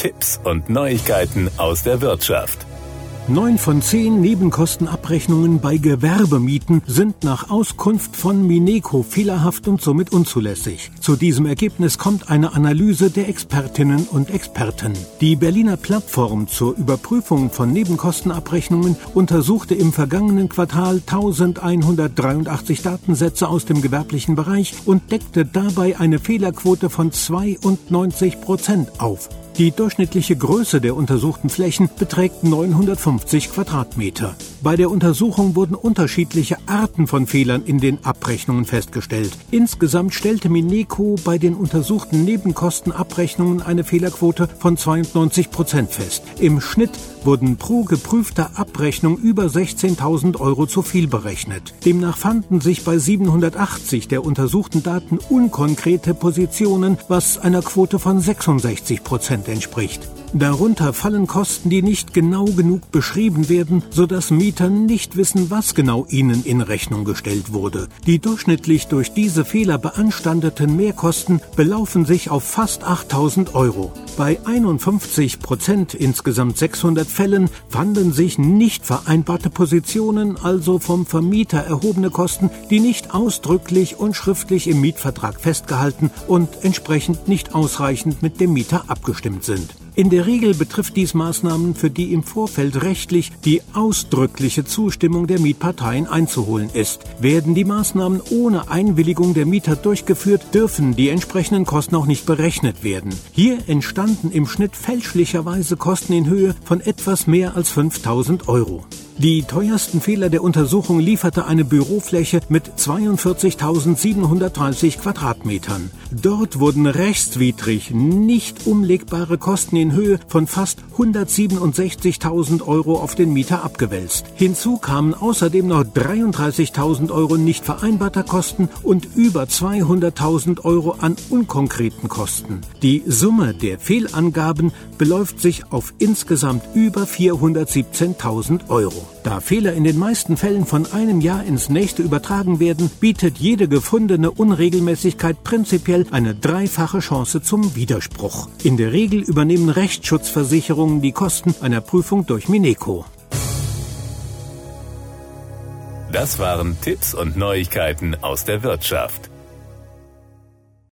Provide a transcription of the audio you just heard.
Tipps und Neuigkeiten aus der Wirtschaft. Neun von zehn Nebenkostenabrechnungen bei Gewerbemieten sind nach Auskunft von Mineco fehlerhaft und somit unzulässig. Zu diesem Ergebnis kommt eine Analyse der Expertinnen und Experten. Die Berliner Plattform zur Überprüfung von Nebenkostenabrechnungen untersuchte im vergangenen Quartal 1183 Datensätze aus dem gewerblichen Bereich und deckte dabei eine Fehlerquote von 92 Prozent auf. Die durchschnittliche Größe der untersuchten Flächen beträgt 950 Quadratmeter. Bei der Untersuchung wurden unterschiedliche Arten von Fehlern in den Abrechnungen festgestellt. Insgesamt stellte Mineco bei den untersuchten Nebenkostenabrechnungen eine Fehlerquote von 92 Prozent fest. Im Schnitt wurden pro geprüfter Abrechnung über 16.000 Euro zu viel berechnet. Demnach fanden sich bei 780 der untersuchten Daten unkonkrete Positionen, was einer Quote von 66 Prozent entspricht. Darunter fallen Kosten, die nicht genau genug beschrieben werden, sodass Mieter nicht wissen, was genau ihnen in Rechnung gestellt wurde. Die durchschnittlich durch diese Fehler beanstandeten Mehrkosten belaufen sich auf fast 8000 Euro. Bei 51 Prozent insgesamt 600 Fällen fanden sich nicht vereinbarte Positionen, also vom Vermieter erhobene Kosten, die nicht ausdrücklich und schriftlich im Mietvertrag festgehalten und entsprechend nicht ausreichend mit dem Mieter abgestimmt sind. In der Regel betrifft dies Maßnahmen, für die im Vorfeld rechtlich die ausdrückliche Zustimmung der Mietparteien einzuholen ist. Werden die Maßnahmen ohne Einwilligung der Mieter durchgeführt, dürfen die entsprechenden Kosten auch nicht berechnet werden. Hier entstanden im Schnitt fälschlicherweise Kosten in Höhe von etwas mehr als 5000 Euro. Die teuersten Fehler der Untersuchung lieferte eine Bürofläche mit 42.730 Quadratmetern. Dort wurden rechtswidrig nicht umlegbare Kosten in Höhe von fast 167.000 Euro auf den Mieter abgewälzt. Hinzu kamen außerdem noch 33.000 Euro nicht vereinbarter Kosten und über 200.000 Euro an unkonkreten Kosten. Die Summe der Fehlangaben beläuft sich auf insgesamt über 417.000 Euro. Da Fehler in den meisten Fällen von einem Jahr ins nächste übertragen werden, bietet jede gefundene Unregelmäßigkeit prinzipiell eine dreifache Chance zum Widerspruch. In der Regel übernehmen Rechtsschutzversicherungen die Kosten einer Prüfung durch Mineco. Das waren Tipps und Neuigkeiten aus der Wirtschaft.